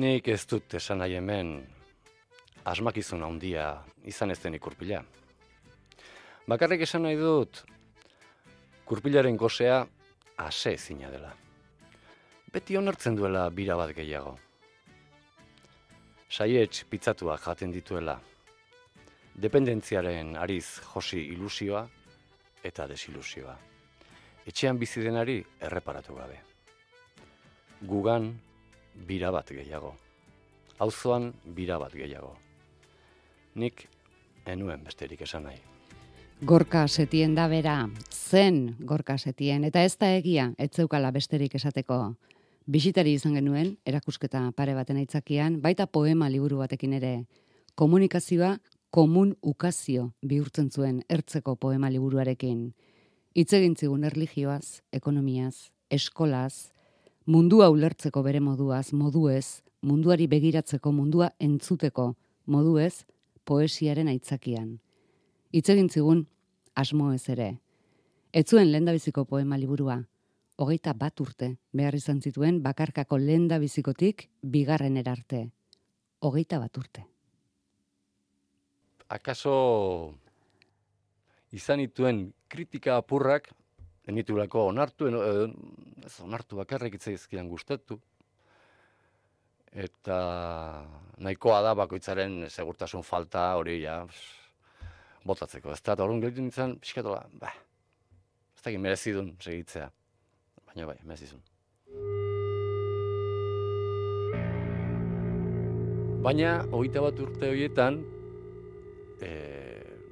Nik ez dut esan nahi hemen asmakizun handia izan ez den ikurpila. Bakarrik esan nahi dut kurpilaren gozea ase zina dela. Beti onartzen duela bira bat gehiago. Saietz pizzatua jaten dituela. Dependentziaren ariz josi ilusioa eta desilusioa. Etxean bizi denari erreparatu gabe. Gugan bira bat gehiago. Auzoan bira bat gehiago. Nik enuen besterik esan nahi. Gorka setien da bera, zen gorka setien, eta ez da egia, ez zeukala besterik esateko. Bisitari izan genuen, erakusketa pare baten aitzakian, baita poema liburu batekin ere. Komunikazioa komun ukazio bihurtzen zuen ertzeko poema liburuarekin. Hitz egin zigun erlijioaz, ekonomiaz, eskolaz, mundua ulertzeko bere moduaz, moduez, munduari begiratzeko, mundua entzuteko, moduez, poesiaren aitzakian hitz egin zigun asmo ez ere. Ez zuen lendabiziko poema liburua, hogeita bat urte behar izan zituen bakarkako lendabizikotik bigarren erarte. Hogeita bat urte. Akaso izan ituen kritika apurrak, enitulako onartu, ez onartu bakarrik itzaizkian gustatu, eta nahikoa da bakoitzaren segurtasun falta hori ja, botatzeko. Ez da, horren gelditu nintzen, pixkatola, ba, ez da, merezidun segitzea. Baina bai, merezizun. Baina, hogeita bat urte horietan, e,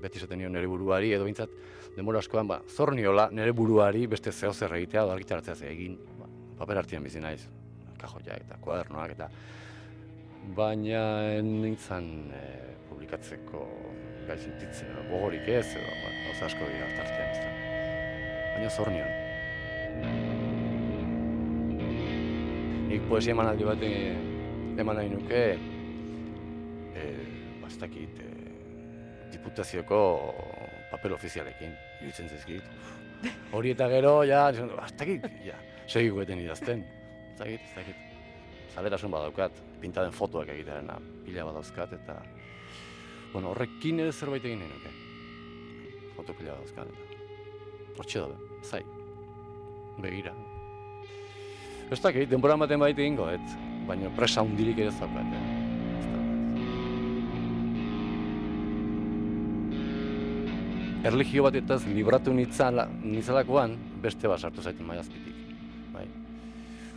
beti zaten nire buruari, edo bintzat, demora askoan, ba, zor niola nire buruari beste zeo zer egitea, edo argitaratzea egin, ba, paper hartien bizi naiz, kajoia eta kuadernoak eta, baina nintzen e, publikatzeko gai sentitzen, gogorik ez, edo, ba, oza asko dira tartean ez da. Baina zor nion. Nik poesia eman bat eman nahi nuke, e, bastakit, e, diputazioko papel ofizialekin, iruditzen zizkit. Hori eta gero, ja, bastakit, ja, segiko eten idazten. Bastakit, bastakit. Zalerasun badaukat, pintaden fotoak egitearen, pila badauzkat, eta bueno, horrekin ere zerbait egin nahi nuke. Fotopila dauzkan. Hortxe dabe, zai. Begira. Ez dakit, denbora ematen baita egingo, et. Baina presa hundirik ere zaukat, eh? Erligio bat eta libratu nitzala, nitzalakoan, beste bat sartu zaiten maiazpitik. Bai.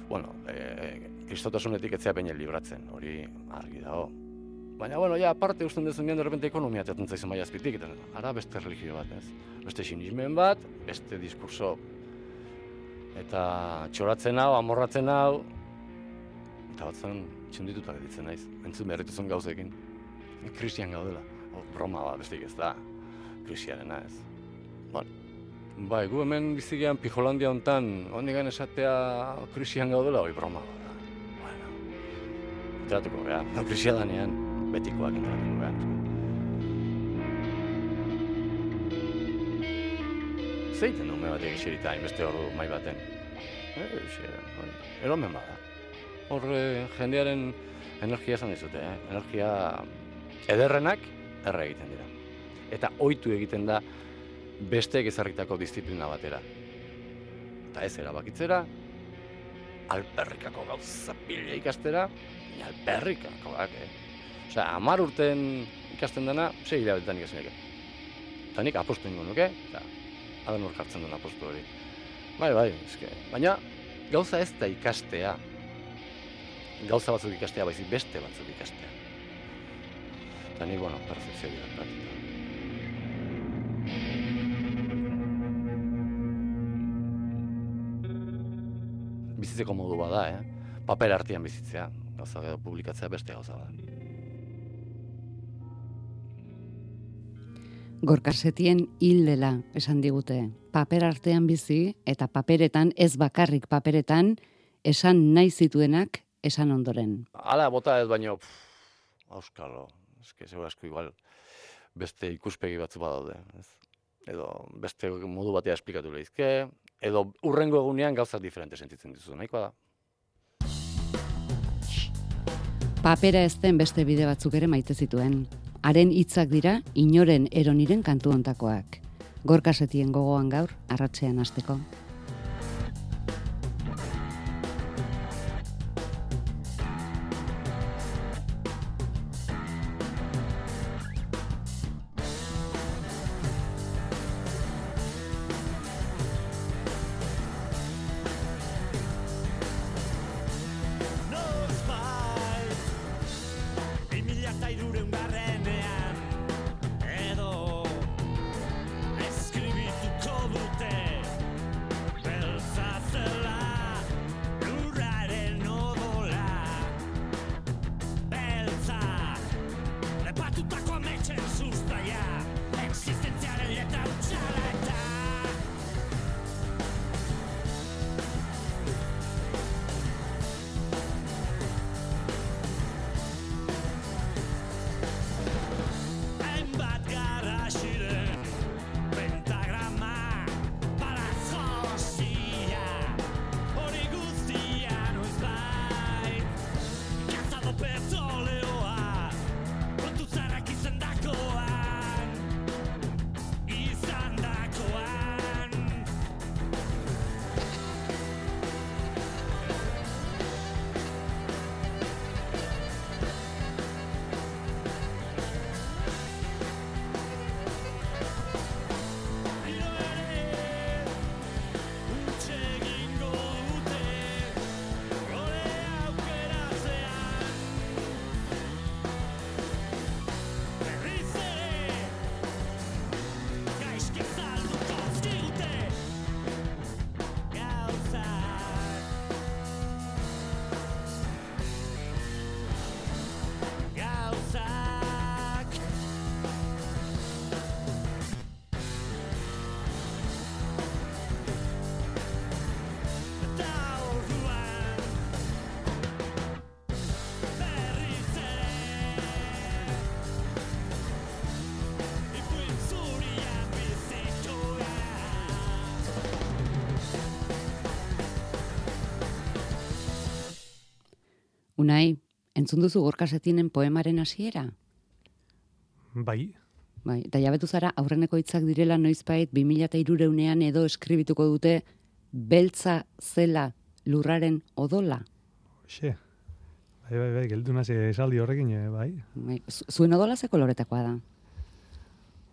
Bueno, e, kristotasunetik etzea baina libratzen, hori argi dago. Baina, bueno, ja, aparte usten dezen de repente ekonomia teatzen zaizu maia azpitik, eta ara beste religio bat, ez? Beste sinismen bat, beste diskurso, eta txoratzen hau, amorratzen hau, eta batzen txundituta ditzen naiz, entzun behar dituzun gauzekin. Kristian gaudela, o, broma bat, beste ez da, kristiarena ez. Bueno, bai, gu hemen bizigean Pijolandia hontan, hondigan esatea kristian gaudela, oi broma bat. Bueno, entratuko, ja, kristiadanean betikoak entratu behar. Zeiten du bat egizerita, inbeste hor mai baten. Eh, Eromen bada. Hor eh, jendearen energia esan dizute, eh? energia ederrenak erre egiten dira. Eta ohitu egiten da besteek ezarritako disiplina batera. Eta ez erabakitzera, alperrikako gauza pila ikastera, alperrikako, eh? Osea, amar urten ikasten dena, sei hilabetetan ikasen eke. Eta nik apostu ingo nuke, eta adan hor jartzen duen apostu hori. Bai, bai, eske. Baina, gauza ez da ikastea. Gauza batzuk ikastea, baizik beste batzuk ikastea. Eta nik, bueno, perfekzio dira, Bizitzeko modu bada, eh? Paper artean bizitzea, gauza publikatzea beste gauza bada. Gorkasetien hil dela esan digute. Paper artean bizi eta paperetan, ez bakarrik paperetan, esan nahi zituenak esan ondoren. Hala, bota ez baino, auskalo, eske zeu asko igual beste ikuspegi batzu badaude. Ez? Edo beste modu batea esplikatu lehizke, edo urrengo egunean gauzak diferente sentitzen dizu, nahikoa da. papera ezten beste bide batzuk ere maite zituen. Haren hitzak dira inoren eroniren kantu ontakoak. Gorkasetien gogoan gaur, arratzean hasteko. Unai, entzun duzu gorkasetinen poemaren hasiera? Bai. Bai, eta jabetu zara aurreneko hitzak direla noizbait 2003ean edo eskribituko dute beltza zela lurraren odola. Xe. Bai, bai, bai, geldu nazi esaldi horrekin, eh, bai. bai. Zuen odola ze koloretakoa da?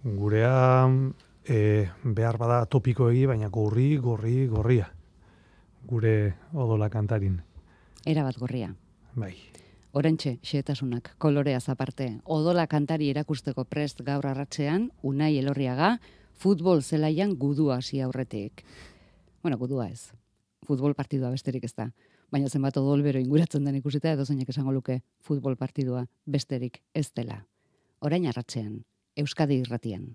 Gurea e, behar bada topiko egi, baina gorri, gorri, gorria. Gure odola kantarin. Era bat gorria. Bai. Orentxe, xeetasunak, kolorea zaparte, odola kantari erakusteko prest gaur arratzean, unai elorriaga, futbol zelaian gudua hasi aurretik. Bueno, gudua ez. Futbol partidua besterik ez da. Baina zenbat odol bero inguratzen den ikusita edo zeinek esango luke futbol partidua besterik ez dela. Orain arratzean, Euskadi irratian.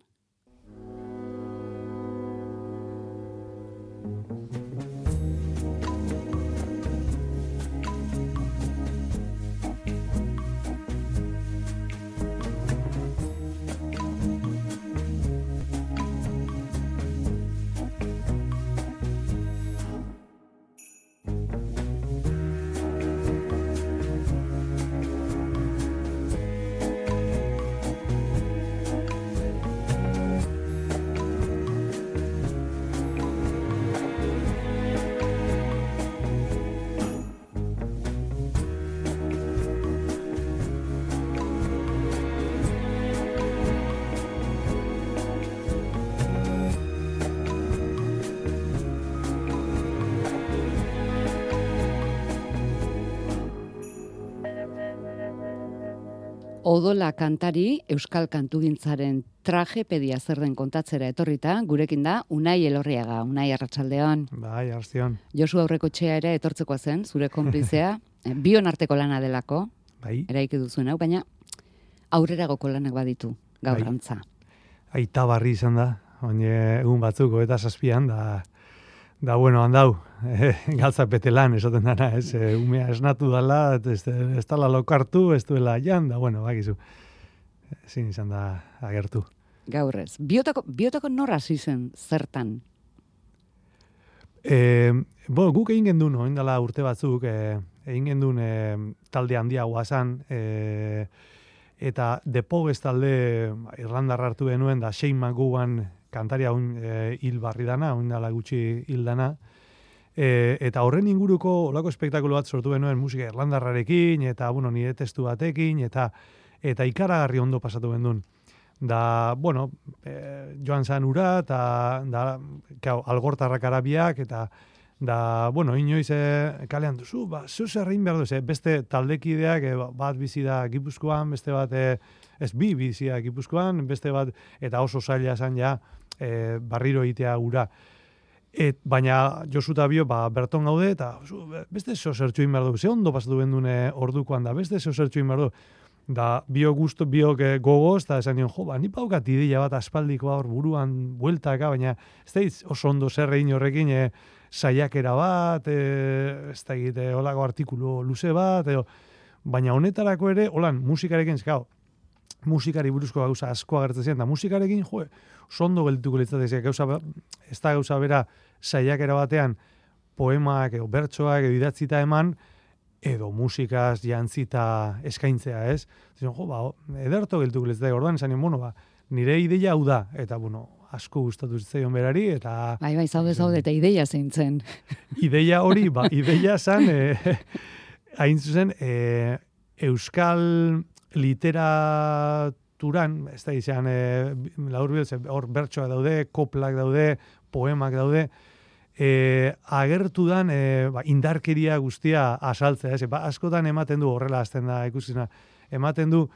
Odola kantari Euskal Kantugintzaren tragepedia zer den kontatzera etorrita, gurekin da Unai Elorriaga, Unai Arratsaldeon. Bai, Arratsaldeon. Josu aurreko txea ere etortzeko zen, zure konplizea, eh, bion arteko lana delako. Bai. Eraiki duzuen hau, baina aurreragoko lanak baditu gaur bai. Aita barri izan da, egun batzuko eta zazpian, da Da bueno, handau, eh, galtza petelan, esaten dara, ez, eh, umea esnatu dala, ez, ez dala lokartu, ez duela jan, da bueno, bakizu, zin izan da agertu. Gaurrez, biotako, biotako norra zizen zertan? E, bo, guk egin gendu no, indala urte batzuk, e, egin gendun e, talde handia guazan, e, eta depogez talde Irlandarra hartu genuen, da Shane McGowan kantaria un, e, hil barri dana, un dala gutxi hil dana, e, eta horren inguruko olako espektakulo bat sortu genuen musika Irlandarrarekin, eta bueno, nire testu batekin, eta eta ikaragarri ondo pasatu gendun. Da, bueno, e, joan zan ura, eta da, kau, algortarrak arabiak, eta da, bueno, inoiz e, kalean duzu, ba, zu zerrein behar duzu, beste taldekideak, e, bat bizi da gipuzkoan, beste bat, e, ez bi bizi da gipuzkoan, beste bat, eta oso zaila esan ja, e, barriro egitea gura. Et, baina Josu eta Bio, ba, berton gaude, eta beste zo zertxu behar du, ze ondo pasatu bendune ordukoan da, beste zo zertxu behar da bio gusto bio que gogoz eta esan nion jo ba ni paukat ideia bat aspaldiko hor buruan bueltaka baina ez da oso ondo zer egin horrekin e, saiakera bat e, ez da egite holako artikulu luze bat edo, baina honetarako ere holan musikarekin eskau musikari buruzko gauza asko agertzen zian, da musikarekin, jo, sondo geldituko litzatez, gauza, ba, ez da gauza bera saiakera batean, poemak, edo bertsoak, edo idatzita eman, edo musikaz jantzita eskaintzea, ez? Zion, jo, ba, ederto geltu gilez da, orduan esan bueno, ba, nire ideia hau da, eta, bueno, asko gustatu zitzaion berari, eta... Bai, bai, zaude, zaude, eta ideia zein zen. Ideia hori, ba, ideia zan, e, hain zuzen, e, Euskal literaturan, ez da izan, e, laur hor bertsoak daude, koplak daude, poemak daude, e, agertu dan e, ba, indarkeria guztia asaltzea, ez? Ba, askotan ematen du horrela azten da ikusina, ematen du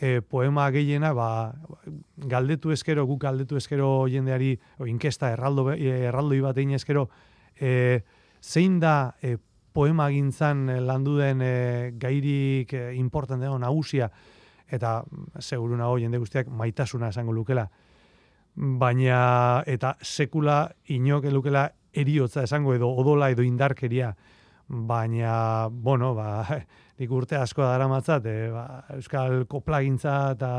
e, poema gehiena, ba, galdetu eskero, guk galdetu eskero jendeari, o, inkesta erraldo, erraldo bat egin eskero, e, zein da e, poema gintzan landu den e, gairik e, important dago nagusia, eta seguru nago jende guztiak maitasuna esango lukela, baina eta sekula inok lukela eriotza esango edo odola edo indarkeria, baina, bueno, ba, nik urte asko dara matzat, e, ba, euskal koplagintza eta,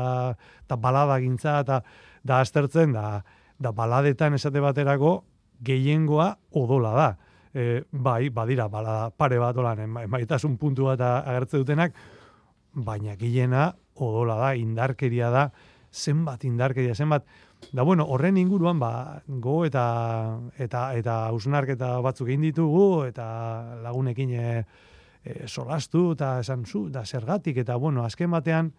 eta baladagintza eta da aztertzen, da, da baladetan esate baterako gehiengoa odola da. E, bai, badira, balada pare bat olan, maitasun puntu bat agertze dutenak, baina gehiena odola da, indarkeria da, zenbat indarkeria, zenbat, Da bueno, horren inguruan ba go eta eta eta ausnarketa batzuk egin ditugu eta lagunekin e, e, solastu eta esan zu da zergatik eta bueno, azken batean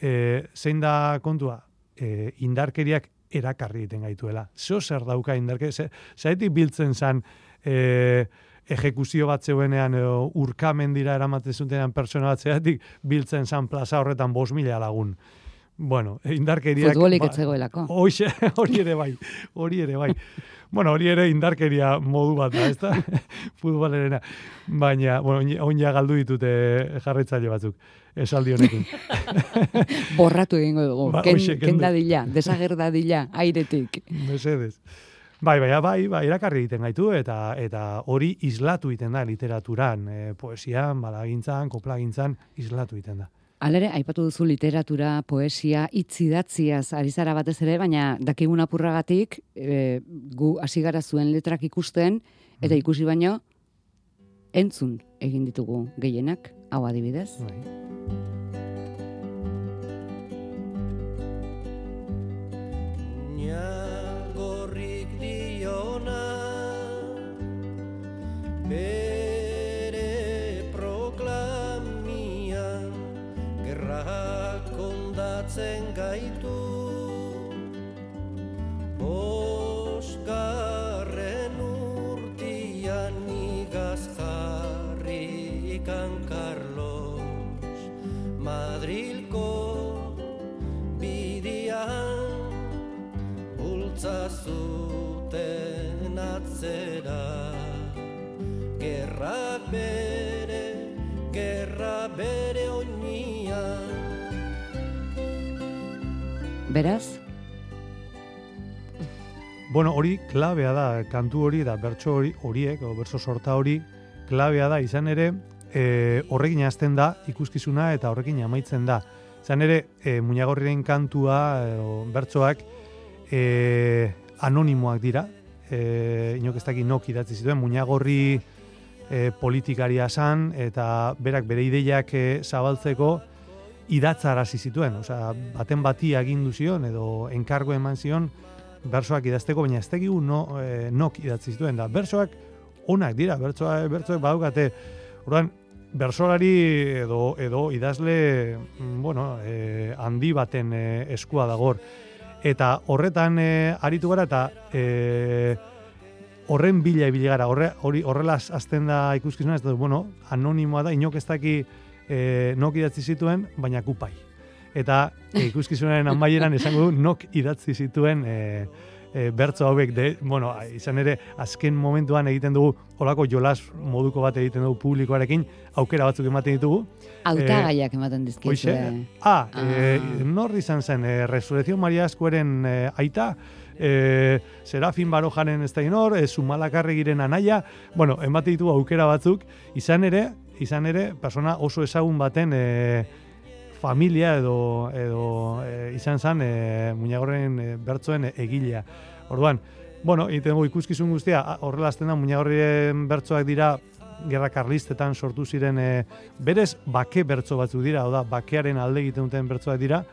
e, zein da kontua? E, indarkeriak erakarri egiten gaituela. Zo zer dauka indarke, zaitik biltzen zan e, ejekuzio bat zeuenean edo urkamen dira eramaten zutenean persona bat zeatik biltzen zan plaza horretan bos mila lagun. Bueno, indarkeriak... Futbolik ba, etzegoelako. Hoxe, hori ere bai, hori ere bai. bueno, hori ere indarkeria modu bat da, ezta? Futbolerena. Baina, bueno, oin galdu ditute jarretzaile batzuk, esaldi honekin. Borratu egingo dugu, ba, ken, oixe, ken dadila, desager dadila, airetik. Mesedez. Bai, bai, bai, bai, irakarri egiten gaitu, eta eta hori islatu egiten da literaturan, e, poesian, balagintzan, koplagintzan, islatu egiten da. Alere, aipatu duzu literatura, poesia, itzidatziaz, ari zara batez ere, baina dakigun apurragatik, e, gu hasi gara zuen letrak ikusten, eta mm. ikusi baino, entzun egin ditugu gehienak, hau adibidez. Bai. diona, kondatzen gaitu. Bosgarren urtian igaz jarrikan Carlos Madrilko bidian bultzazuten atzera Gerrak bere, gerra bere oinian Beraz? Bueno, hori klabea da, kantu hori da, bertso hori, horiek, o bertso sorta hori, klabea da, izan ere, e, horrekin azten da, ikuskizuna eta horrekin amaitzen da. Izan ere, e, muñagorriren kantua, e, o, bertsoak, e, anonimoak dira, e, inok ez dakit nok idatzi zituen, muñagorri e, politikaria zan, eta berak bere ideiak e, zabaltzeko idatzarazi zituen, osea, baten bati agindu zion, edo enkargo eman zion, bersoak idazteko, baina ez tegigu no, e, nok idatzi zituen, da bersoak onak dira, bertsoa, bertsoak badukate, orduan, bersolari edo, edo idazle, mm, bueno, e, handi baten e, eskua dagor, eta horretan e, aritu gara, eta e, horren bila ibili gara, horre, hori horrela azten da ikuskizuna, ez da, bueno, anonimoa da, inok ez daki e, nok idatzi zituen, baina kupai. Eta e, ikuskizunaren amaieran esango du nok idatzi zituen e, e, bertzo hauek, de, bueno, izan ere, azken momentuan egiten dugu, olako jolas moduko bat egiten dugu publikoarekin, aukera batzuk ematen ditugu. Autagaiak ematen dizkizu. Hoxe, ah, e, nor izan zen, e, Resurrección Maria Eskueren e, aita, e, Serafin Barojaren ez da inor, e, Zumalakarregiren anaia, bueno, emate ditu aukera batzuk, izan ere, izan ere, persona oso ezagun baten e, familia edo, edo e, izan zen e, muñagorren e, bertzoen egilea. Orduan, bueno, egiten dugu ikuskizun guztia, horrela azten da muñagorren bertzoak dira gerra karlistetan sortu ziren e, berez bake bertzo batzuk dira, oda bakearen alde egiten duten bertzoak dira,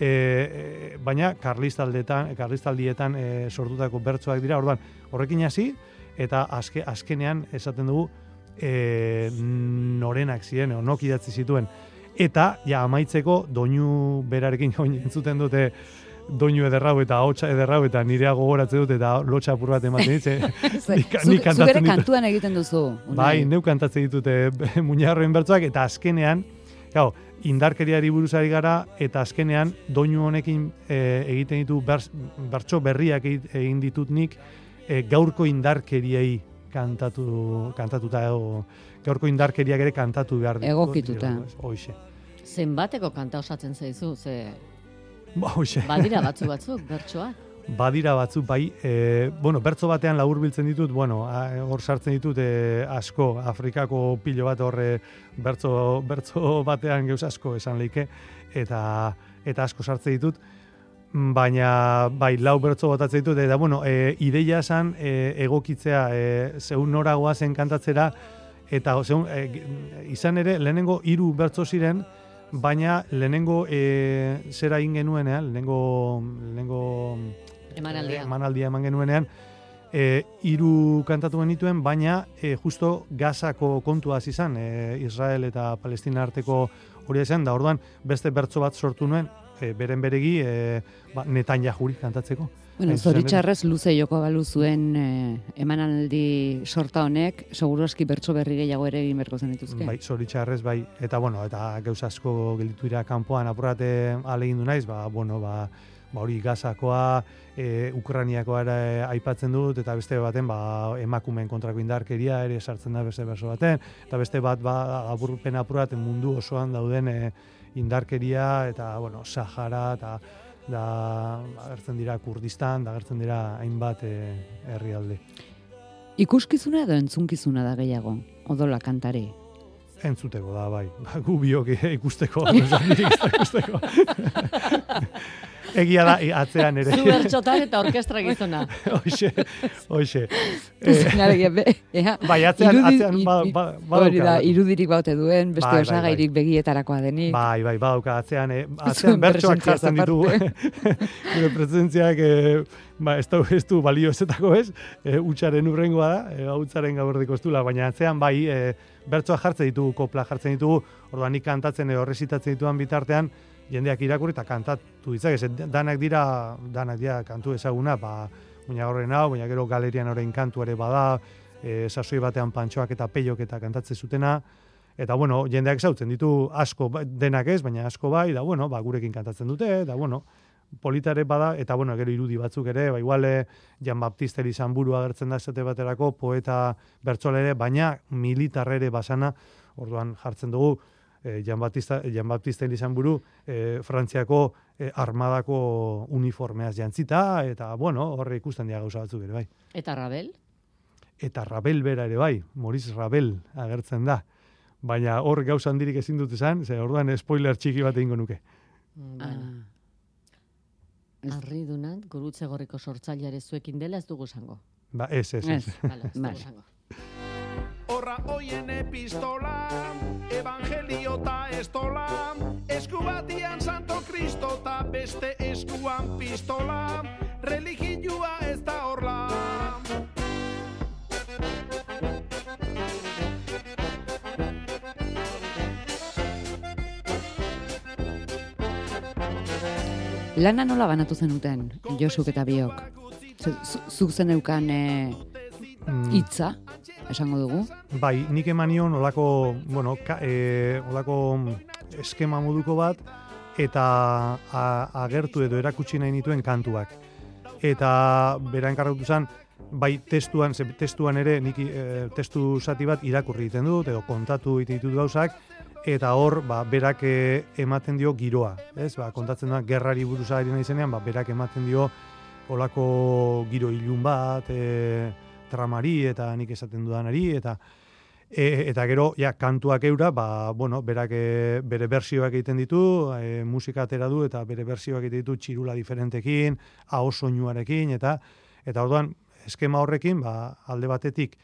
e, e, baina karlistaldetan, karlistaldietan e, sortutako bertsoak dira, orduan horrekin hasi eta azke, azkenean esaten dugu e, norenak ziren, edo nok idatzi zituen. Eta, ja, amaitzeko, doinu berarekin oin entzuten dute doinu ederrau eta hotxa ederrau eta nirea gogoratzen dut eta lotxa apur bat ematen ditze. nik, Zuk, nik kantatzen kantuan egiten duzu. Unai. Bai, neu kantatzen ditute muñarroen bertsoak eta azkenean, gau, indarkeriari buruzari gara eta azkenean doinu honekin e, egiten ditu bers, bertso berriak egin ditut nik e, gaurko indarkeriei kantatu kantatuta edo gaurko indarkeriak ere kantatu behar ditu. Egokituta. Hoxe. Zenbateko kanta osatzen zaizu, ze Ba, hoxe. badira batzu batzuk, bertsoak. badira batzuk bai, e, bueno, bertzo batean labur biltzen ditut, bueno, hor sartzen ditut e, asko, Afrikako pilo bat horre bertzo, bertzo batean geuz asko esan leike, eta, eta asko sartzen ditut, baina bai, lau bertzo botatzen ditut, eta bueno, e, ideia esan e, egokitzea, e, zeun noragoa zen kantatzera, eta zeun, e, g- izan ere, lehenengo hiru bertzo ziren, baina lehenengo e, zera egin genuenean, lehenengo, lehenengo Emanaldia. emanaldia eman genuenean, e, hiru kantatu genituen, baina e, justo Gazako kontua izan, e, Israel eta Palestina arteko hori izan, da orduan beste bertso bat sortu nuen, e, beren beregi, e, ba, Netanyahuri kantatzeko. Bueno, zoritxarrez luze joko balu zuen eh, emanaldi sorta honek, seguroski bertso berri gehiago ere egin berko zen dituzke. Bai, zoritxarrez, bai, eta bueno, eta geuz asko gelditu dira kanpoan apurate alegindu naiz, ba, bueno, ba, ba hori gazakoa, e, Ukraniakoa ere aipatzen dut, eta beste baten, ba, emakumeen kontrako indarkeria ere sartzen da beste berso baten, eta beste bat, ba, aburpen apurat mundu osoan dauden e, indarkeria, eta, bueno, Sahara, eta da agertzen dira Kurdistan, da agertzen dira hainbat e, herrialde. Ikuskizuna edo entzunkizuna da gehiago, odola kantari. Entzuteko da, bai. Ba, gu biok ikusteko. ez da ikusteko. Egia da, atzean ere. Zu bertxotan eta orkestra gizona. Hoxe, hoxe. Eh, bai, atzean, atzean ba, ba, hori da, irudirik baute duen, beste Bai, bai, osagairik begietarako denik. Bai, bai, badauka, atzean, eh, atzean presentziaz jartzen ditugu. Gure presentziak, eh, ba, ez du, ez du balio ezetako ez, eh, utxaren urrengoa da, eh, utzaren gaberdiko estula, baina atzean bai, eh, bertsoak jartzen ditugu, kopla jartzen ditugu, orduan nik kantatzen edo resitatzen dituan bitartean, jendeak irakurri eta kantatu ditzak, ez, danak dira, danak dira kantu ezaguna, ba, muina horren hau, baina gero galerian orain kantu ere bada, e, sasoi batean pantxoak eta peiok eta kantatzen zutena, eta bueno, jendeak zautzen ditu asko, ba- denak ez, baina asko bai, da bueno, ba, gurekin kantatzen dute, da bueno, politare bada, eta bueno, gero irudi batzuk ere, ba, iguale Jan Baptiste izan buru agertzen da esate baterako, poeta bertsolere, ere, baina militar ere basana, orduan jartzen dugu, eh, Jan Baptista, Jan Baptiste izan buru, eh, Frantziako eh, armadako uniformeaz jantzita, eta bueno, horre ikusten dira gauza batzuk ere, bai. Eta Rabel? Eta Rabel bera ere bai, Maurice Rabel agertzen da. Baina hor gauza handirik ezin dut esan, ze orduan spoiler txiki bat egingo nuke. Ah. Ez- Arri dunat, gurutze gorriko sortzaileare zuekin dela ez dugu esango. Ba, ez, ez, ez. Ez. Vale, ez dugu esango. Horra hoien epistola, evangelio ta estola, esku batian santo kristo ta beste eskuan pistola, religioa ez da horla. Lana nola banatu zenuten, Josuk eta biok? Zu- zu- Zuk zeneukan Mm, hitza, esango dugu. Bai, nik emanion olako, bueno, ka, e, olako eskema moduko bat, eta a, agertu edo erakutsi nahi nituen kantuak. Eta bera enkargatu zen, bai testuan, ze testuan ere nik e, testu zati bat irakurri egiten dut, edo kontatu egiten ditut gauzak, eta hor, ba, berak e, ematen dio giroa, ez? Ba, kontatzen da, gerrari buruz ari nahi zenean, ba, berak ematen dio olako giro ilun bat, e, tramari eta nik esaten dudanari eta e, eta gero ja kantuak eura ba bueno berak e, bere bersioak egiten ditu e, musika atera du eta bere bersioak egiten ditu txirula diferentekin aho soinuarekin eta eta orduan eskema horrekin ba alde batetik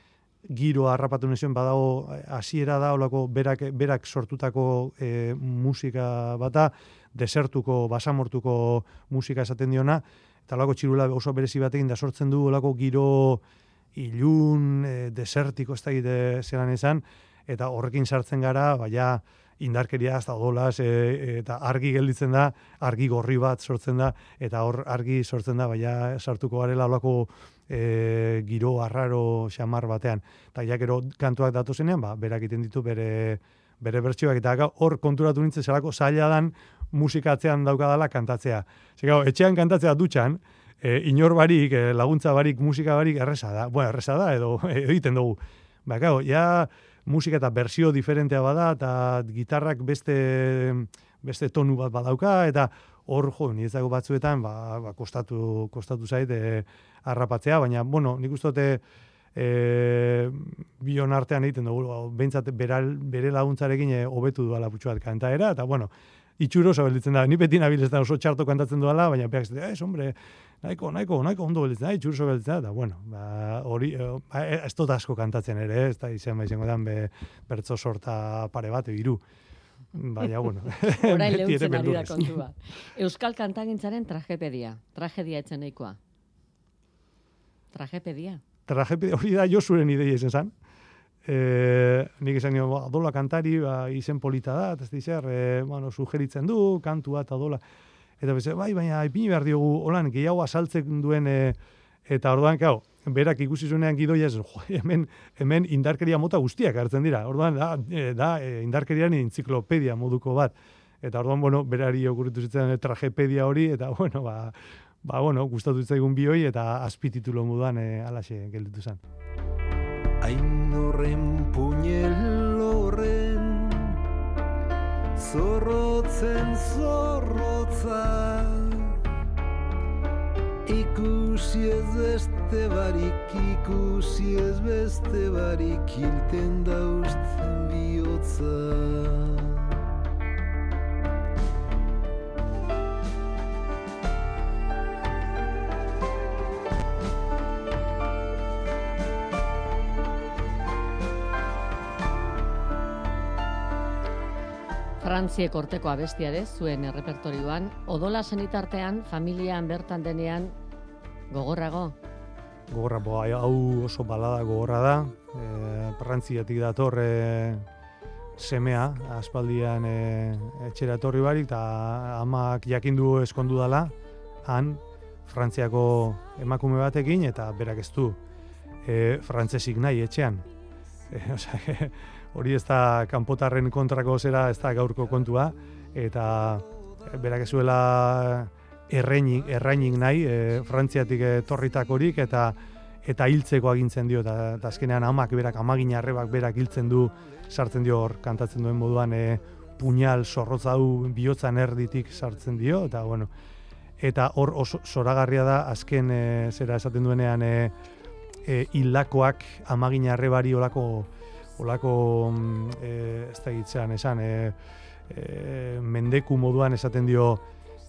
giro harrapatu nezuen badago hasiera da olako berak berak sortutako e, musika bata desertuko basamortuko musika esaten diona eta olako txirula oso berezi batekin da sortzen du olako giro ilun, e, desertiko ez da egite zelan izan, eta horrekin sartzen gara, baina indarkeria ez odolaz, e, eta argi gelditzen da, argi gorri bat sortzen da, eta hor argi sortzen da, baina sartuko garela olako e, giro arraro xamar batean. Eta ja gero kantuak datu zenean, ba, berak egiten ditu bere bere bertsioak eta hor konturatu nintzen zelako zaila dan musikatzean daukadala kantatzea. Zer, etxean kantatzea dutxan, e, inor barik, e, laguntza barik, musika barik erresa da. Bueno, erresa da, edo egiten dugu. Ba, gau, ja musika eta bersio diferentea bada, eta gitarrak beste, beste tonu bat badauka, eta hor, jo, niretzako batzuetan, ba, ba, kostatu, kostatu zait, e, harrapatzea, baina, bueno, nik uste dute, e, bion artean egiten dugu, behintzat beral, bere laguntzarekin e, hobetu duala putxu bat kantaera, eta, bueno, itxuro oso gelditzen da, ni beti nabil ez da oso txarto kantatzen duala, baina beak ez, ez, hombre, nahiko, nahiko, nahiko ondo oso gelditzen da, eta, bueno, ba, hori, e, ba, e, ez dut asko kantatzen ere, ez da izan ba izango dan, be, bertzo sorta pare bat, hiru Baina, bueno. Orain beti ere lehuntzen ari da kontua. Euskal kantagintzaren tragepedia. Tragedia etzen nahikoa. Tragepedia. tragepedia hori da Josuren ideia izan zen. E, nik esan nio, ba, adola kantari, ba, izen polita da, ez dizer, e, bueno, sugeritzen du, kantua eta adola. Eta beze, bai, baina ipini behar diogu, holan, gehiago asaltzen duen, e, eta orduan, kau, berak ikusi zuenean gidoia, ez, hemen, hemen indarkeria mota guztiak hartzen dira. Orduan, da, e, da e, indarkerian entziklopedia moduko bat. Eta orduan, bueno, berari okurritu zitzen tragepedia hori, eta, bueno, ba, ba, bueno, gustatu zitzaigun bioi, eta azpititulo moduan e, alaxe gelditu zen. Hain horren puñel Zorrotzen zorrotza Ikusi ez beste barik, ikusi ez beste barik Hilten dauzten bihotza Frantziek orteko abestia ere zuen errepertorioan, odola zenitartean, familian bertan denean, gogorrago. Gogorra, bo, hau oso balada gogorra da. E, Frantziatik dator e, semea, aspaldian e, etxera etorri barik, eta amak jakindu eskondu dala, han, Frantziako emakume batekin, eta berak ez du e, frantzesik nahi etxean. E, osea, hori ez da kanpotarren kontrako zera, ez da gaurko kontua, eta berak ez zuela erreinik, errainik nahi, e, Frantziatik etorritakorik, eta eta hiltzeko agintzen dio, eta, eta azkenean amak berak, amagin arrebak berak hiltzen du, sartzen dio hor, kantatzen duen moduan, e, puñal zorrotza du bihotzan erditik sartzen dio, eta bueno, eta hor oso zoragarria da, azken e, zera esaten duenean, e, e, hildakoak amagin arrebari olako, olako mm, e, ez da gitzean esan, e, e, mendeku moduan esaten dio,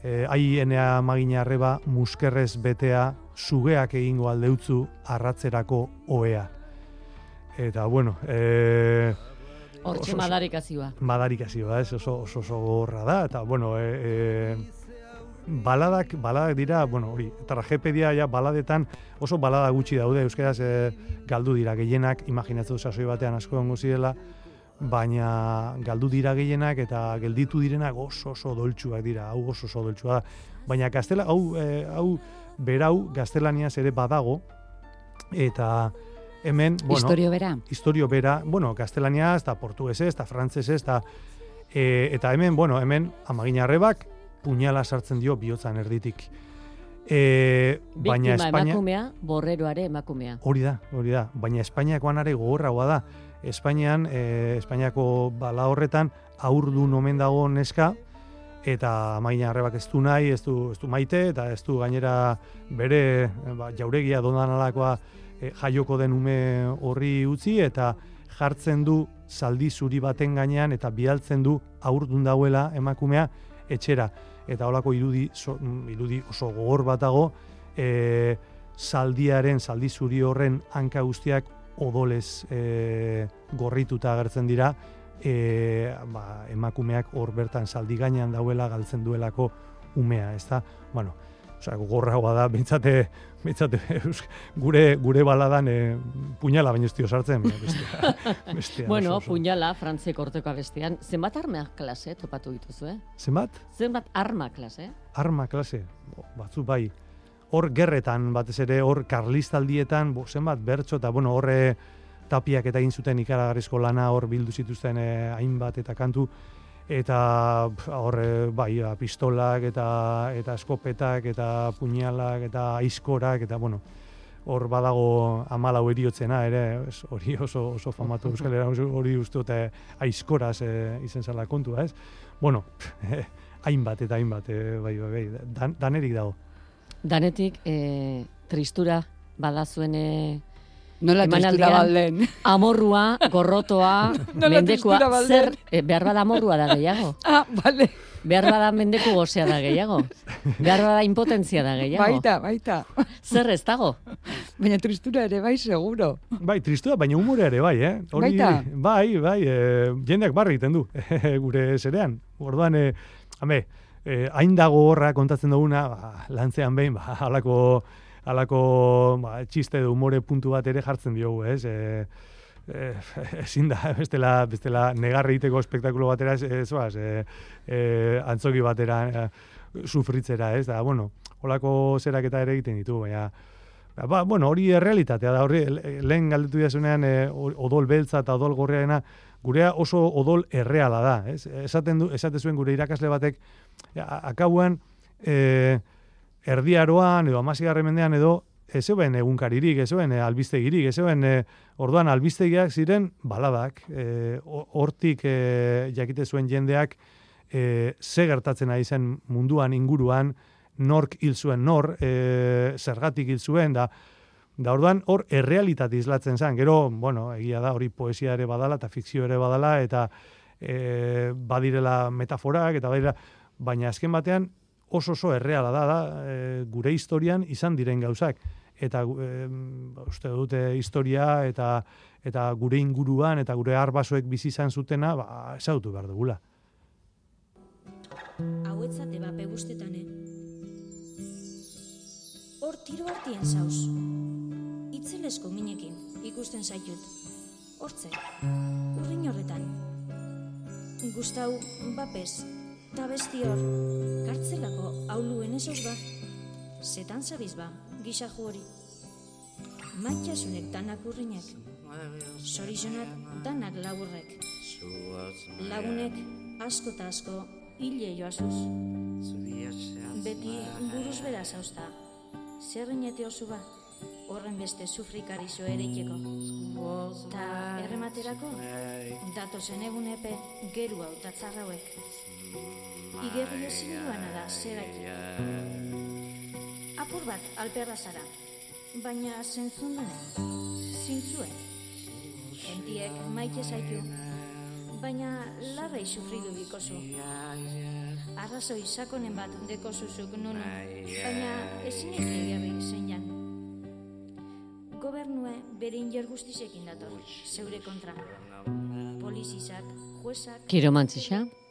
e, ai enea magina arreba muskerrez betea sugeak egingo aldeutzu arratzerako oea. Eta, bueno, e, Hortxe madarikazioa. madarikazioa, ez, oso, oso, oso gorra da, eta, bueno, e, e, baladak, baladak dira, bueno, hori, tragepedia ja baladetan oso balada gutxi daude, euskaraz e, galdu dira gehienak, imaginatzen du sasoi batean asko egongo zirela, baina galdu dira gehienak eta gelditu direnak oso oso doltsuak dira, hau oso oso doltsua da. Baina gaztela, hau, e, hau berau gaztelaniaz ere badago, eta hemen, bueno, Historio bera. historio bera, bueno, gaztelaniaz, eta portugesez, eta frantzesez, eta e, eta hemen, bueno, hemen amaginarrebak puñala sartzen dio bihotzan erditik. E, baina Espainia, emakumea, borreroare emakumea. hori da, hori da, baina Espainiakoan are gogorragoa da. Espainian, e, Espainiako bala horretan, aurdun omen dago neska, eta amaginarrebak ez du nahi, ez du, ez du maite, eta ez du gainera bere ba, jauregia dondan alakoa e, jaioko den ume horri utzi, eta jartzen du zaldi zuri baten gainean, eta bidaltzen du aurdun dauela emakumea etxera. Eta holako irudi, so, irudi oso gogor bat dago, e, zaldiaren, zaldi zuri horren hanka guztiak odolez e, gorrituta agertzen dira, e, ba, emakumeak hor bertan zaldi gainean dauela galtzen duelako umea, ezta? Bueno, osea, gogorragoa da, bintzate, bintzate eus- gure, gure baladan e, puñala baino ez dio sartzen, bestea, bestea Bueno, oso, oso. puñala, frantziek orteko abestian. Zenbat arma klase topatu dituzu, eh? Zenbat? Zenbat arma klase? arma klase, bo, batzu bai, hor gerretan, batez ere, hor karlistaldietan, bo, zenbat bertso, eta bueno, horre tapiak eta egin zuten ikaragarrizko lana, hor bildu zituzten eh, hainbat eta kantu, eta horre, bai, a, pistolak, eta, eta eskopetak, eta puñalak, eta aizkorak, eta bueno, hor badago amalau eriotzena ere, hori oso, oso famatu euskal hori uste dut eh, aizkoraz eh, izen zela kontua, ez? Bueno, hainbat eta hainbat, eh, bai, bai, bai, dan, danerik dago. Danetik, eh, tristura badazuen eh, Nola tristura balden. amorrua, gorrotoa, mendekua, tristura zer, eh, behar bada amorrua da gehiago. Ah, bale. Behar bada mendeku gozea da gehiago. Behar bada impotentzia da gehiago. Baita, baita. Zer ez dago? Baina tristura ere bai seguro. Bai, tristua, baina umore ere bai, eh? Baita? Bai, bai, e, jendeak barri egiten du, gure zerean. Orduan, e, hame, e, hain dago horra kontatzen duguna, ba, lantzean behin, ba, halako, halako ba, txiste edo umore puntu bat ere jartzen diogu, ez? E, e, ezin da, bestela, bestela negarre egiteko espektakulo batera, ez, ez baz, e, e, antzoki batera e, sufritzera, ez? Da, bueno, holako zerak eta ere egiten ditu, baina, Ba, bueno, hori errealitatea da, hori le- lehen galdetu dizunean e, odol beltza eta odol gorriarena, gurea oso odol erreala da, ez? Esaten du, esate zuen gure irakasle batek, akabuan, e, erdiaroan edo amazigarren mendean edo, ez zeuen egunkaririk, ez zeuen eh, albistegirik, ez zeuen e, orduan albistegiak ziren baladak, e, ho- hortik e, jakite zuen jendeak e, ze gertatzen ari zen munduan, inguruan, nork hil zuen nor, e, zergatik hil zuen, da, da orduan hor errealitate islatzen zen. Gero, bueno, egia da hori poesia ere badala eta fikzio ere badala eta e, badirela metaforak eta badira, baina azken batean oso oso erreala da, da e, gure historian izan diren gauzak. Eta e, uste dute historia eta eta gure inguruan eta gure arbasoek bizi izan zutena, ba, ezagutu behar dugula. Hauetzate bape guztetan, eh? Hor tiro hartien zauz. Itzelesko minekin, ikusten zaitut. Hortze, urrin horretan. Gustau, bapez, ta besti hor, kartzelako auluen ezoz ba. Zetan zabiz ba, gixaju hori. Maitxasunek danak urrinek. Sorizonak danak laburrek. Lagunek asko eta asko hile joazuz. Beti buruz bera zauzta. Zerrinete oso ba, horren beste sufrikarizo ere itxeko. Ta errematerako, datozen egun epe geru hau ta tzarrauek. Igerri ezin duana da zerak. Apur bat alperra zara, baina zentzun dene, zintzuen. Entiek maite zaitu, baina larrei sufridu bikozu. Arrazoi sakonen bat dekozuzuk nunu, baina ezin egiarri zeinan. gobernue bere inger guztisekin dator, zeure kontra. Polizizak, juezak, zeure atzetik.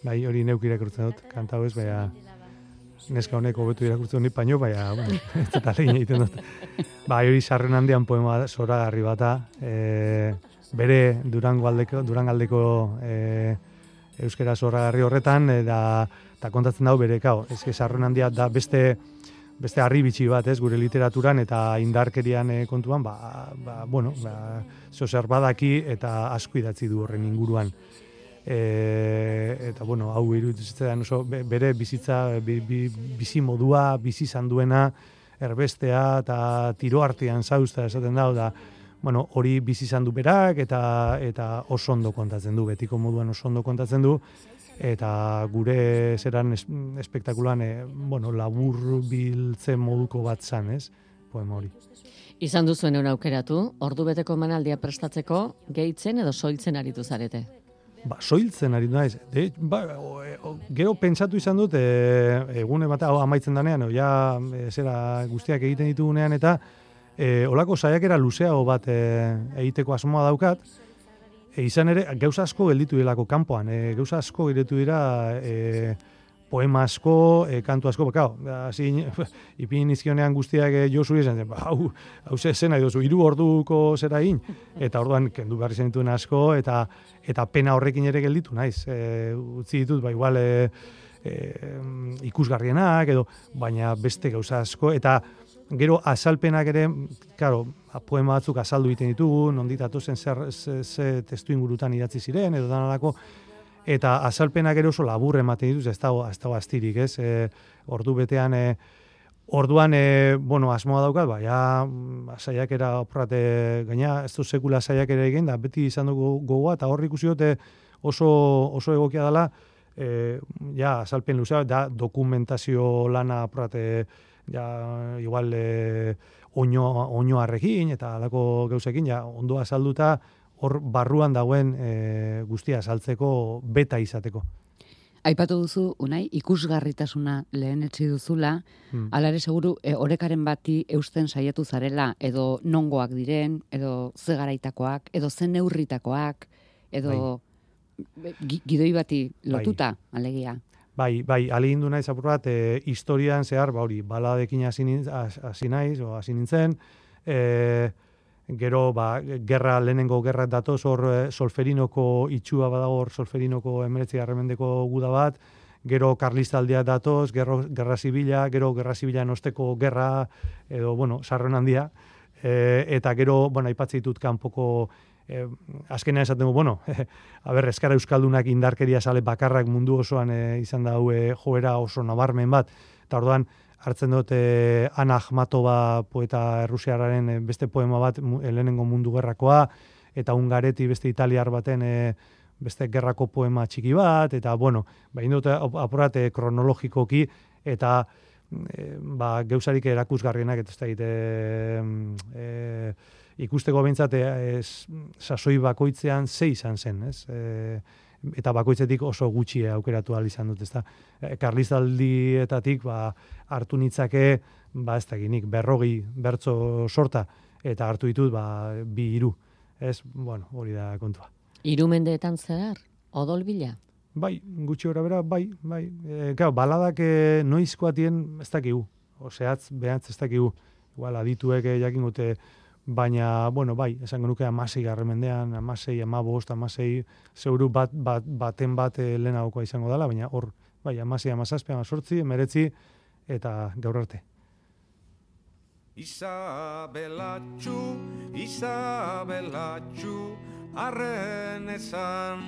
Bai, hori neuk irakurtzen dut, kanta hau baina neska honek hobetu irakurtzen dut baino, baina, ez dut alegin egiten dut. Bai, hori sarren handian poema zoragarri bata, e, bere Durango aldeko, Durangaldeko e, euskera zoragarri horretan, eta eta kontatzen dago bere, kau, ez sarren handia da beste beste harri bitxi bat, ez, gure literaturan eta indarkerian e, kontuan, ba, ba, bueno, ba, badaki eta asko idatzi du horren inguruan. E, eta bueno, hau iruditzen oso be- bere bizitza bi, bi, bizi modua, bizi izan duena, erbestea eta tiro artean zauzta esaten da, da bueno, hori bizi izan du berak eta eta oso ondo kontatzen du, betiko moduan oso ondo kontatzen du eta gure zeran es, espektakulan e, bueno, labur biltzen moduko bat zan, ez? Poema hori. izan duzuen aukeratu, ordu beteko manaldia prestatzeko, gehitzen edo soiltzen aritu zarete. Ba, soiltzen ari naiz. De, ba, o, o, gero pentsatu izan dut, e, egune bat hau amaitzen danean, o, ja, e, zera guztiak egiten ditugunean, eta e, olako saiakera luzeago bat e, egiteko asmoa daukat, e, izan ere, gauza asko gelditu dilako kanpoan, e, gauza asko gelditu dira e, poema asko, e, kantu asko, ba, kao, hasi ipin nizkionean guztiak e, Josu izan zen, ba, hau, hau ze zena idozu, hiru orduko zera egin, eta orduan kendu behar izan dituen asko, eta eta pena horrekin ere gelditu naiz. E, utzi ditut, ba, igual, e, e, ikusgarrienak, edo, baina beste gauza asko, eta gero azalpenak ere, claro, poema batzuk azaldu egiten ditugu, nondit atozen zer, ze, ze testu ingurutan idatzi ziren, edo danalako, eta azalpenak ere oso labur ematen dituz, ez dago, ez dago astirik, ez? E, ordu betean, e, orduan, e, bueno, asmoa daukat, ba, ja, mm, saiakera oprate, gaina, ez du sekula saiakera egin, da, beti izan dugu gogoa, eta horri ikusi dute oso, oso egokia dela, e, ja, azalpen luzea, da, dokumentazio lana oprate, ja, igual, e, oino, oinoarrekin, eta alako gauzekin, ja, ondo azalduta, hor barruan dagoen e, guztia saltzeko beta izateko. Aipatu duzu, unai, ikusgarritasuna lehen etzi duzula, Hmm. alare seguru, e, orekaren bati eusten saiatu zarela, edo nongoak diren, edo ze garaitakoak, edo ze neurritakoak, edo gi- gidoi bati lotuta, alegia. Bai, bai, alegin du naiz apur bat, e, historian zehar, ba hori, baladekin hasi naiz, o hasi nintzen, e, gero, ba, gerra, lehenengo gerra datoz hor e, solferinoko itxua badago hor solferinoko emeretzi garremendeko guda bat, gero karlistaldia datoz, gerro, gerra zibila, gero gerra zibila osteko gerra, edo, bueno, sarren handia, e, eta gero, bueno, aipatze ditut kanpoko eh, azkenean esaten du, bueno, a ber, eskara euskaldunak indarkeria sale bakarrak mundu osoan eh, izan da haue joera oso nabarmen bat, eta orduan hartzen dut eh, Ana Akhmatova poeta errusiararen eh, beste poema bat mu- eh, mundu gerrakoa, eta Ungareti beste italiar baten eh, beste gerrako poema txiki bat, eta bueno, bain dut ap- apurat kronologikoki, eta e, ba, geusarik erakusgarrienak, eta ez da egite, e, ikusteko behintzat, e, sasoi bakoitzean ze izan zen, ez? E, eta bakoitzetik oso gutxi aukeratu ahal izan dut, ezta. E, Karlizaldietatik ba, hartu nitzake, ba ez dakinik, berrogi bertso sorta, eta hartu ditut ba, bi hiru. Ez, bueno, hori da kontua. Hiru mendeetan zehar, odol bila. Bai, gutxi gora bera, bai, bai. E, claro, baladak e, noizkoatien ez dakigu. Oseatz, behatz ez dakigu. Igual, adituek e, jakin gute, baina, bueno, bai, esango nuke amasei garremendean, amasei, amabost, amasei, zeuru bat, bat, baten bat e, lehenagokoa izango dela, baina hor, bai, amasei, amazazpi, amazortzi, emeretzi, eta gaur arte. Isabelatxu, Isabelatxu, arren esan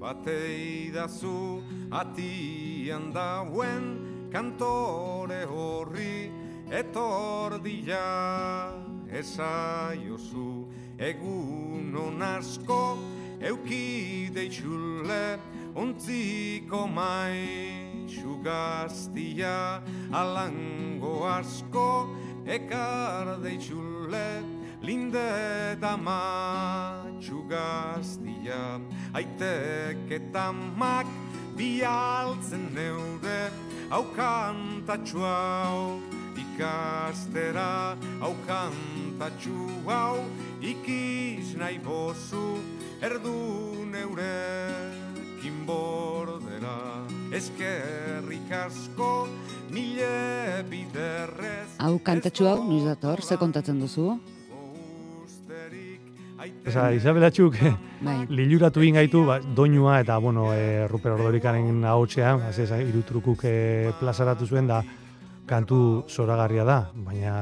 batei dazu atian dauen kantore horri etordila esaiozu egun asko eukide itxule ontziko mai xugaztia alango asko ekar deitxule linde dama txugaztia aitek eta mak bialtzen neure hau kantatxu hau ikastera hau kantatxu hau ikiz nahi bozu erdu neurekin bordera eskerrik asko mile biderrez Hau kantatxu hau, noiz dator, ze kontatzen duzu? Osa, Isabel Atxuk Bai. liluratu ingaitu, ba, doinua eta, bueno, e, Ruper Ordorikaren ahotxean, ba, irutrukuk e, plazaratu zuen da, kantu zoragarria da, baina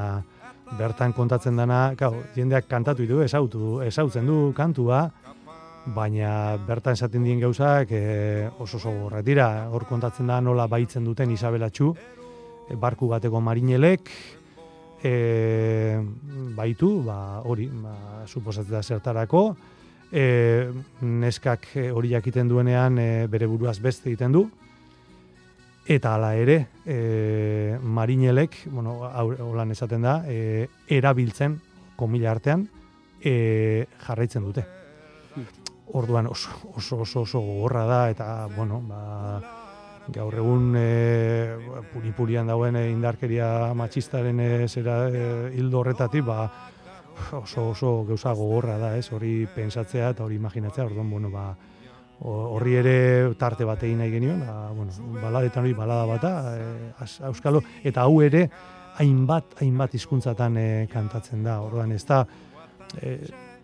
bertan kontatzen dana, kau, jendeak kantatu ditu, ezautu, ezautzen du kantua, baina bertan esaten dien gauzak e, oso oso dira, hor kontatzen da nola baitzen duten Isabel Atxu, e, barku bateko marinelek, e, baitu, ba, hori, ba, suposatzen da zertarako, e, neskak hori jakiten duenean e, bere buruaz beste egiten du, eta hala ere, e, marinelek, bueno, holan esaten da, e, erabiltzen, komila artean, e, jarraitzen dute. Orduan oso oso oso, oso gogorra da eta bueno, ba, gaur egun e, puri-purian dauen e, indarkeria matxistaren e, zera e, hildo horretatik, ba, oso oso gauza gogorra da, ez? Hori pensatzea eta hori imaginatzea, orduan, bueno, ba, horri ere tarte bat egin nahi genion, da, bueno, baladetan hori balada bata, e, az- auskalo, eta hau ere hainbat, hainbat hizkuntzatan e, kantatzen da, orduan ez da, e,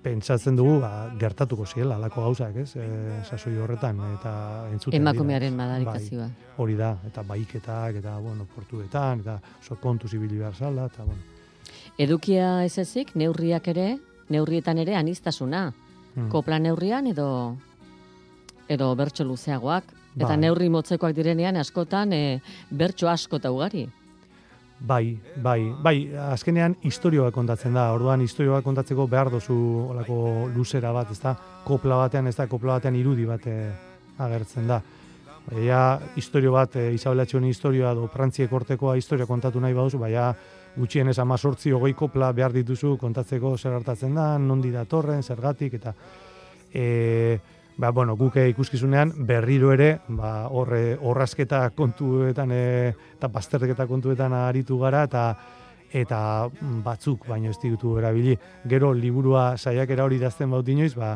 pentsatzen dugu ba, gertatuko ziela alako gauzak, ez? E, sasoi horretan eta entzuten Emakumearen madarikazioa. Bai, hori da, eta baiketak eta bueno, portuetan eta oso kontu zibili behar zala eta bueno. Edukia ez ezik, neurriak ere, neurrietan ere anistasuna. Mm. Kopla neurrian edo edo bertso luzeagoak. Eta Bai. neurri motzekoak direnean askotan e, bertso asko eta ugari. Bai, bai, bai, azkenean historioa kontatzen da. Orduan historioa kontatzeko behar dozu olako luzera bat, ezta? Kopla batean, ez da, kopla batean irudi bat eh, agertzen da. Baina historio bat, e, Isabel Atxonen historioa edo Frantziek hortekoa historia kontatu nahi baduzu, baina gutxienez amazortzi hogei kopla behar dituzu kontatzeko zer hartatzen da, nondi datorren, zergatik, eta e, ba, bueno, guke ikuskizunean berriro ere, ba, horre, horrazketa kontuetan e, eta bazterketa kontuetan aritu gara, eta eta batzuk baino ez ditugu erabili. Gero liburua saiakera hori idazten baut inoiz, ba,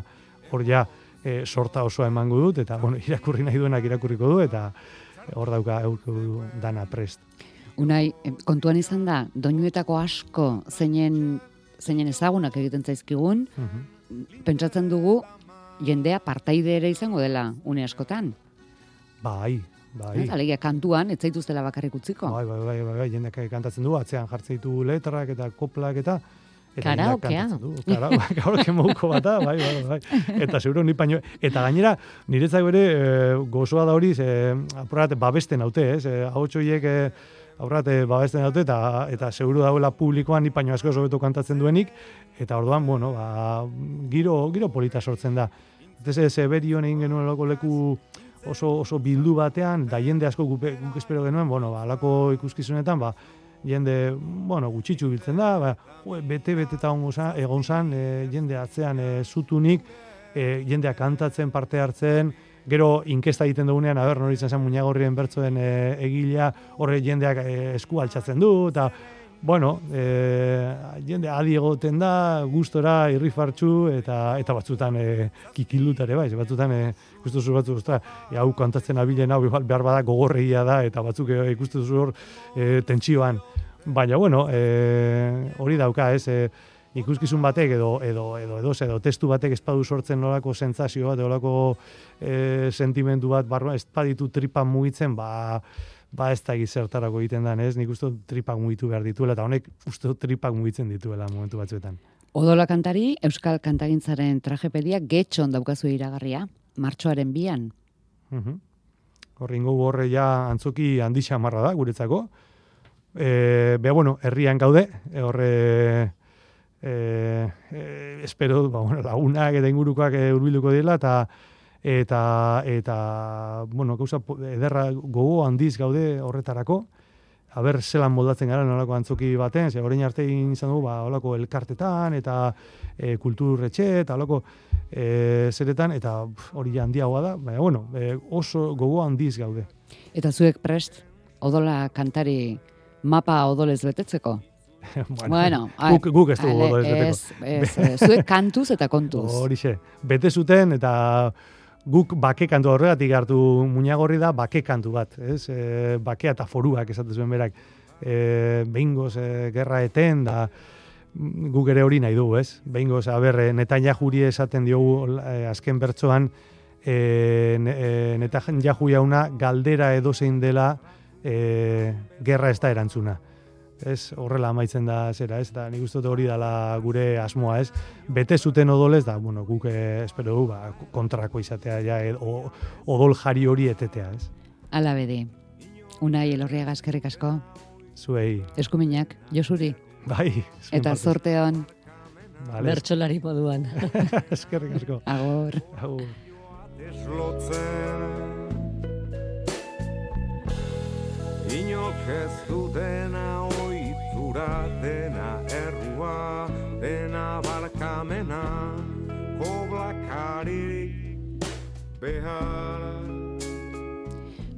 hor ja e, sorta osoa emango dut, eta bueno, irakurri nahi duenak irakurriko du, eta hor dauka eurko du dana prest. Unai, kontuan izan da, doinuetako asko zeinen, zeinen ezagunak egiten zaizkigun, Mhm. pentsatzen dugu jendea partaide ere izango dela une askotan. Bai, bai. Ez, alegia kantuan, ez zaituztela bakarrik utziko. Bai, bai, bai, bai, bai, jendeak kantatzen du, atzean jartzen ditu letrak eta koplak eta eta Karaokea. du. Kara, karaoke moduko bata, bai, bai, bai. Eta seguro ni paino eta gainera niretzako ere e, gozoa da hori, ze apurat babesten haute, ez? E, Ahotx horiek e, aurrat e, babesten haute eta eta seguro dauela publikoan ni paino asko hobeto kantatzen duenik eta orduan, bueno, ba, giro giro polita sortzen da. Ez Seberion egin genuen loko leku oso oso bildu batean, da jende asko gupe, guk espero genuen, bueno, ba, alako ikuskizunetan, ba, jende, bueno, gutxitxu biltzen da, ba, ue, bete, bete eta egon zan, e, jende atzean e, zutunik, e, jendeak kantatzen, parte hartzen, gero inkesta egiten dugunean, aber, nori izan zen muñagorrien bertzoen e, egilea, horre jendeak e, esku altxatzen du, eta, bueno, e, jende adi egoten da, gustora, irrifartxu, eta eta batzutan e, kikilutare bai, batzutan e, ikustu zu batzu, ostra, e, hau kantatzen abilen hau behar bada gogorregia da, eta batzuk e, ikustu zu hor e, tentsioan. Baina, bueno, e, hori dauka, ez, e, ikuskizun batek edo edo edo edo edo testu batek ez badu sortzen nolako sentsazio bat, nolako e, sentimendu bat barruan ez baditu tripa mugitzen, ba ba ez da zertarako egiten dan, ez? Nik uste tripak mugitu behar dituela eta honek uste tripak mugitzen dituela momentu batzuetan. Odola kantari, Euskal Kantagintzaren tragepedia getxon daukazu iragarria, martxoaren bian. Mhm. Horringo horre ja antzoki handi xamarra da guretzako. E, bea, bueno, herrian gaude, e, horre e, e, espero, ba, bueno, lagunak eta ingurukoak e, hurbilduko dira eta eta eta bueno, gauza ederra gogo handiz gaude horretarako. Aber zelan moldatzen gara nolako antzoki baten, ze orain arte izan dugu ba holako elkartetan eta e, kulturretxe eta holako e, zeretan eta hori handiagoa da, baina bueno, e, oso gogo handiz gaude. Eta zuek prest, odola kantari mapa odolez betetzeko. Bueno, guk, guk ez dugu odolez beteko. Ez, ez, zuek kantuz eta kontuz. Horixe, bete zuten eta guk bake kantu horregatik hartu muñagorri da bake kantu bat, ez? E, bakea eta foruak esaten zuen berak. E, behingoz e, gerra eten da guk ere hori nahi dugu, ez? Behingoz, aber, e, Netanyahu esaten diogu e, azken bertsoan e, e, Netanyahu jauna galdera edozein dela e, gerra ez da erantzuna ez horrela amaitzen da zera, ez da nik uste hori dala gure asmoa, ez bete zuten odolez da bueno, guk eh, espero du ba, kontrako izatea ja ed, o, odol jari hori etetea, ez Ala bedi. Unai elorriaga eskerrik asko. Zuei. Eskuminak, Josuri. Bai. Eta zorte hon. Vale. Bertsolari moduan. eskerrik asko. Agor. Agor. Inok ez du oitura, dena errua, dena barkamena, koblakaririk behar.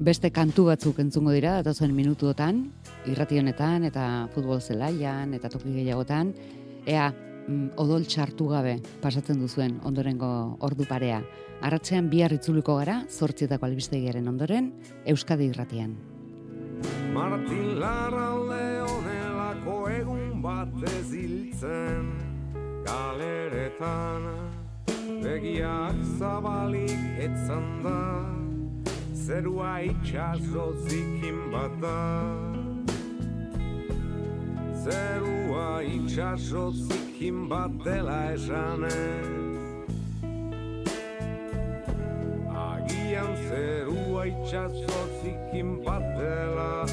Beste kantu batzuk entzungo dira, datozen minutuotan, irrati honetan eta futbol zelaian eta toki gehiagotan, ea mm, odol txartu gabe pasatzen duzuen ondorengo ordu parea. Arratzean bihar itzuliko gara, zortzietako albistegiaren ondoren, Euskadi irratian. Martin Larralde honelako egun batez hiltzen Galeretan. Begiak zabalik etzan da Zerua itxaso zikin bat da Zerua itxaso zikin bat dela esanez. Agian zerua itxaso zikin bat dela